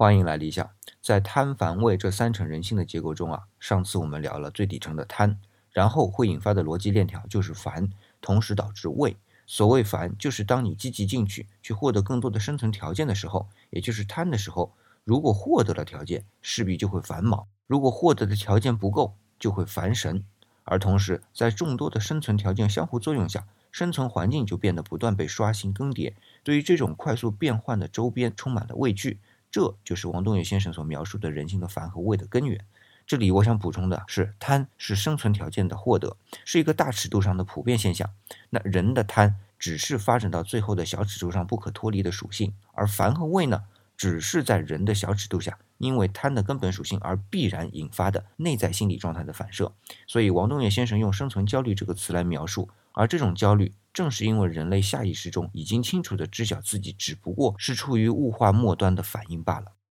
欢迎来理想。在贪、烦、畏这三层人性的结构中啊，上次我们聊了最底层的贪，然后会引发的逻辑链条就是烦，同时导致畏。所谓烦，就是当你积极进取，去获得更多的生存条件的时候，也就是贪的时候，如果获得了条件，势必就会烦恼；如果获得的条件不够，就会烦神。而同时，在众多的生存条件相互作用下，生存环境就变得不断被刷新更迭。对于这种快速变换的周边，充满了畏惧。这就是王东岳先生所描述的人性的烦和畏的根源。这里我想补充的是，贪是生存条件的获得，是一个大尺度上的普遍现象。那人的贪只是发展到最后的小尺度上不可脱离的属性，而烦和畏呢，只是在人的小尺度下，因为贪的根本属性而必然引发的内在心理状态的反射。所以，王东岳先生用“生存焦虑”这个词来描述，而这种焦虑。正是因为人类下意识中已经清楚的知晓自己只不过是处于物化末端的反应罢了。